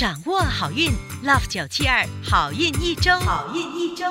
掌握好运，Love 九七二好运一周，好运一周。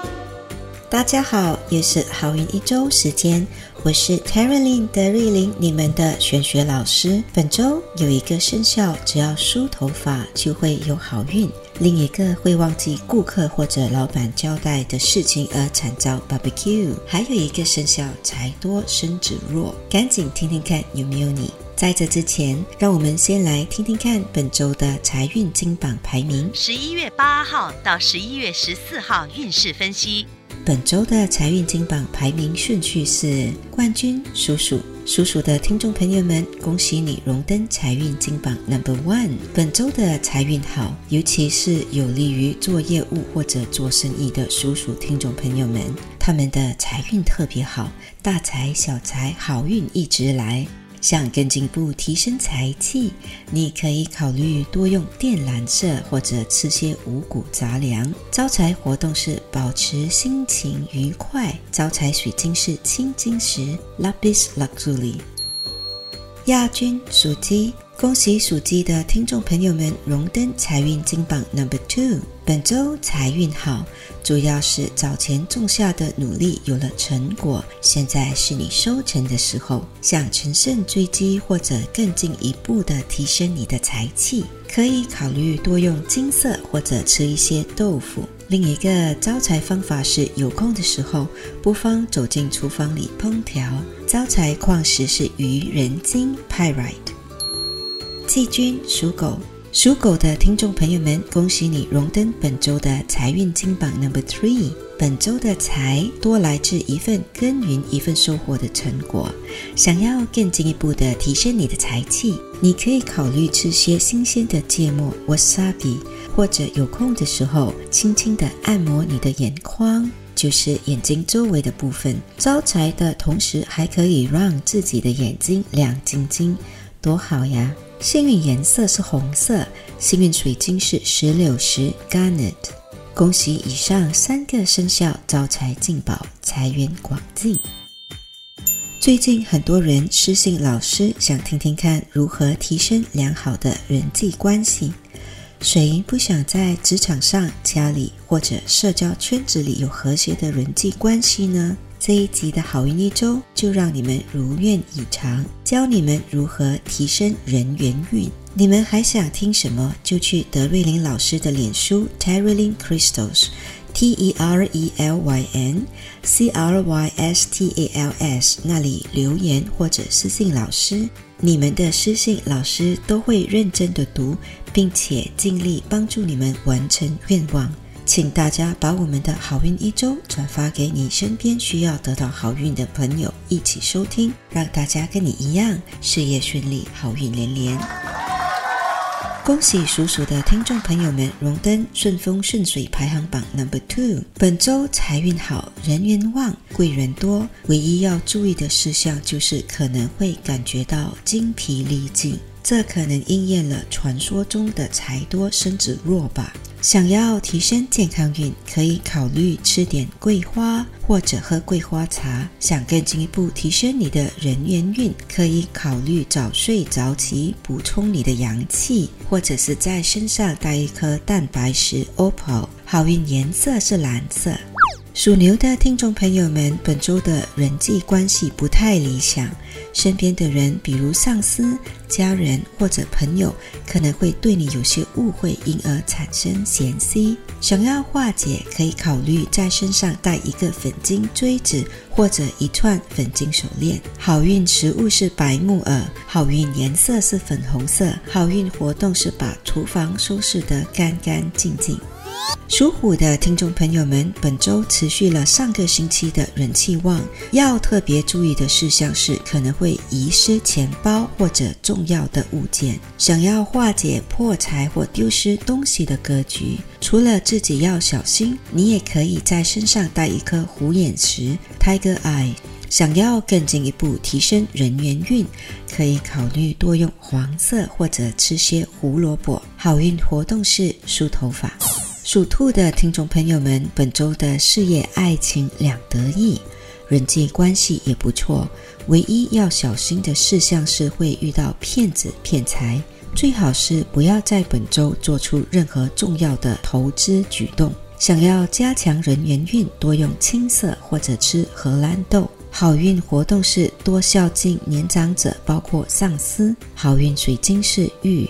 大家好，又是好运一周时间，我是 t a r a l y n 德瑞琳，你们的玄学老师。本周有一个生肖，只要梳头发就会有好运；另一个会忘记顾客或者老板交代的事情而惨遭 barbecue；还有一个生肖财多身子弱，赶紧听听看有没有你。在这之前，让我们先来听听看本周的财运金榜排名。十一月八号到十一月十四号运势分析。本周的财运金榜排名顺序是冠军属鼠，属鼠的听众朋友们，恭喜你荣登财运金榜 Number One。本周的财运好，尤其是有利于做业务或者做生意的属鼠听众朋友们，他们的财运特别好，大财小财，好运一直来。想更进一步提升财气，你可以考虑多用靛蓝色或者吃些五谷杂粮。招财活动是保持心情愉快。招财水晶是青金石 （Lapis Lazuli）。亚军属鸡。恭喜属鸡的听众朋友们荣登财运金榜 Number Two。本周财运好，主要是早前种下的努力有了成果，现在是你收成的时候。想乘胜追击或者更进一步的提升你的财气，可以考虑多用金色或者吃一些豆腐。另一个招财方法是有空的时候，不妨走进厨房里烹调。招财矿石是愚人金 Pyrite。季军属狗，属狗的听众朋友们，恭喜你荣登本周的财运金榜 Number Three。本周的财多来自一份耕耘、一份收获的成果。想要更进一步的提升你的财气，你可以考虑吃些新鲜的芥末 Wasabi，或者有空的时候轻轻的按摩你的眼眶，就是眼睛周围的部分。招财的同时，还可以让自己的眼睛亮晶晶，多好呀！幸运颜色是红色，幸运水晶是石榴石 （Garnet）。恭喜以上三个生肖招财进宝，财源广进。最近很多人私信老师，想听听看如何提升良好的人际关系。谁不想在职场上、家里或者社交圈子里有和谐的人际关系呢？这一集的好运一周，就让你们如愿以偿，教你们如何提升人缘运。你们还想听什么？就去德瑞琳老师的脸书 Terylin Crystals，T E R E L Y N C R Y S T A L S 那里留言或者私信老师。你们的私信，老师都会认真的读，并且尽力帮助你们完成愿望。请大家把我们的好运一周转发给你身边需要得到好运的朋友，一起收听，让大家跟你一样事业顺利，好运连连。恭喜属鼠的听众朋友们荣登顺风顺水排行榜 Number Two。本周财运好，人缘旺，贵人多。唯一要注意的事项就是可能会感觉到精疲力尽，这可能应验了传说中的财多身子弱吧。想要提升健康运，可以考虑吃点桂花或者喝桂花茶。想更进一步提升你的人缘运，可以考虑早睡早起，补充你的阳气，或者是在身上带一颗蛋白石 OPPO。好运颜色是蓝色。属牛的听众朋友们，本周的人际关系不太理想，身边的人，比如上司、家人或者朋友，可能会对你有些误会，因而产生嫌隙。想要化解，可以考虑在身上戴一个粉金锥子，或者一串粉金手链。好运食物是白木耳，好运颜色是粉红色，好运活动是把厨房收拾得干干净净。属虎的听众朋友们，本周持续了上个星期的人气旺，要特别注意的事项是可能会遗失钱包或者重要的物件。想要化解破财或丢失东西的格局，除了自己要小心，你也可以在身上带一颗虎眼石 （Tiger Eye）。想要更进一步提升人缘运，可以考虑多用黄色或者吃些胡萝卜。好运活动是梳头发。属兔的听众朋友们，本周的事业、爱情两得意，人际关系也不错。唯一要小心的事项是会遇到骗子骗财，最好是不要在本周做出任何重要的投资举动。想要加强人缘运，多用青色或者吃荷兰豆。好运活动是多孝敬年长者，包括上司。好运水晶是玉。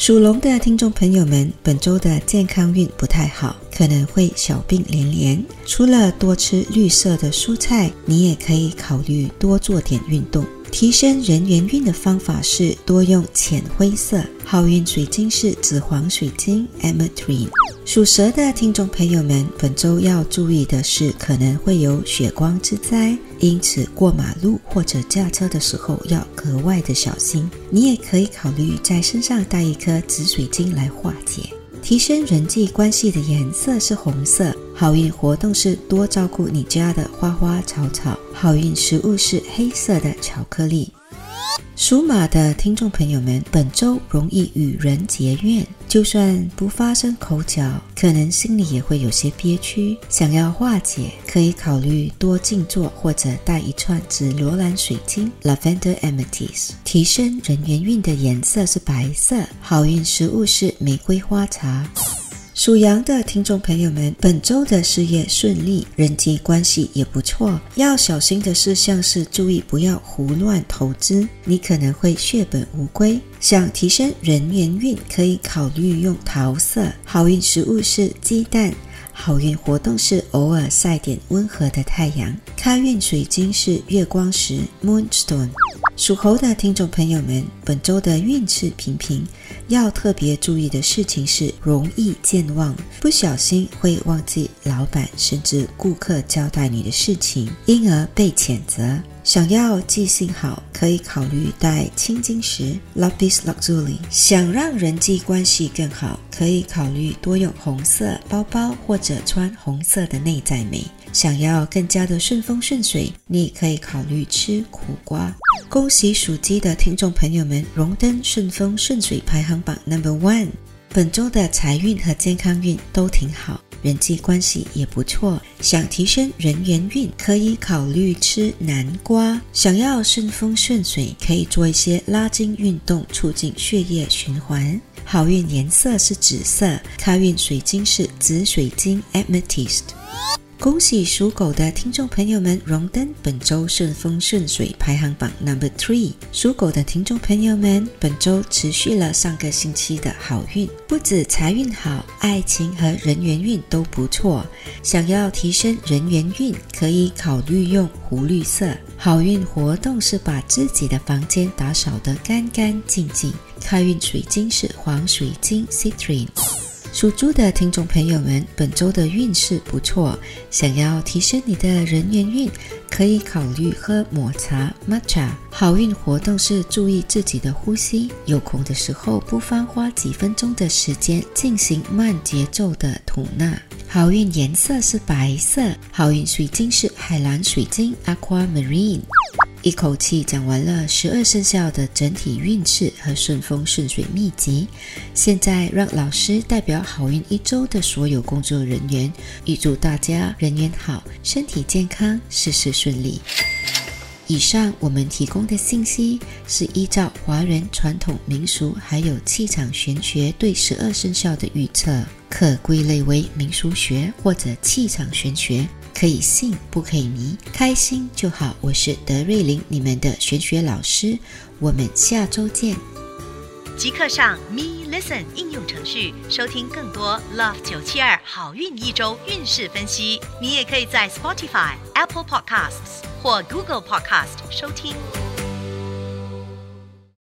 属龙的听众朋友们，本周的健康运不太好，可能会小病连连。除了多吃绿色的蔬菜，你也可以考虑多做点运动。提升人缘运的方法是多用浅灰色。好运水晶是紫黄水晶 （Ametrine）。属蛇的听众朋友们，本周要注意的是，可能会有血光之灾，因此过马路或者驾车的时候要格外的小心。你也可以考虑在身上带一颗紫水晶来化解。提升人际关系的颜色是红色。好运活动是多照顾你家的花花草草。好运食物是黑色的巧克力。属马的听众朋友们，本周容易与人结怨，就算不发生口角，可能心里也会有些憋屈。想要化解，可以考虑多静坐，或者带一串紫罗兰水晶 （Lavender Amethyst）。提升人缘运的颜色是白色。好运食物是玫瑰花茶。属羊的听众朋友们，本周的事业顺利，人际关系也不错。要小心的事项是注意不要胡乱投资，你可能会血本无归。想提升人缘运，可以考虑用桃色。好运食物是鸡蛋。好运活动是偶尔晒点温和的太阳。开运水晶是月光石 （Moonstone）。属猴的听众朋友们，本周的运势平平，要特别注意的事情是容易健忘，不小心会忘记老板甚至顾客交代你的事情，因而被谴责。想要记性好，可以考虑带青金石 （Lapis Lazuli）。想让人际关系更好，可以考虑多用红色包包或者穿红色的内在美。想要更加的顺风顺水，你可以考虑吃苦瓜。恭喜属鸡的听众朋友们，荣登顺风顺水排行榜 Number One。本周的财运和健康运都挺好，人际关系也不错。想提升人缘运，可以考虑吃南瓜。想要顺风顺水，可以做一些拉筋运动，促进血液循环。好运颜色是紫色，开运水晶是紫水晶 Amethyst。恭喜属狗的听众朋友们荣登本周顺风顺水排行榜 number three。属狗的听众朋友们，本周持续了上个星期的好运，不止财运好，爱情和人缘运都不错。想要提升人缘运，可以考虑用湖绿色。好运活动是把自己的房间打扫得干干净净。开运水晶是黄水晶 citrine。属猪的听众朋友们，本周的运势不错。想要提升你的人缘运，可以考虑喝抹茶 （matcha）。好运活动是注意自己的呼吸，有空的时候不妨花几分钟的时间进行慢节奏的吐纳。好运颜色是白色。好运水晶是海蓝水晶 （aquamarine）。一口气讲完了十二生肖的整体运势和顺风顺水秘籍，现在让老师代表好运一周的所有工作人员，预祝大家人缘好，身体健康，事事顺利。以上我们提供的信息是依照华人传统民俗还有气场玄学对十二生肖的预测，可归类为民俗学或者气场玄学。可以信，不可以迷，开心就好。我是德瑞琳，你们的玄学老师。我们下周见。即刻上 Me Listen 应用程序收听更多 Love 九七二好运一周运势分析。你也可以在 Spotify、Apple Podcasts 或 Google Podcast 收听。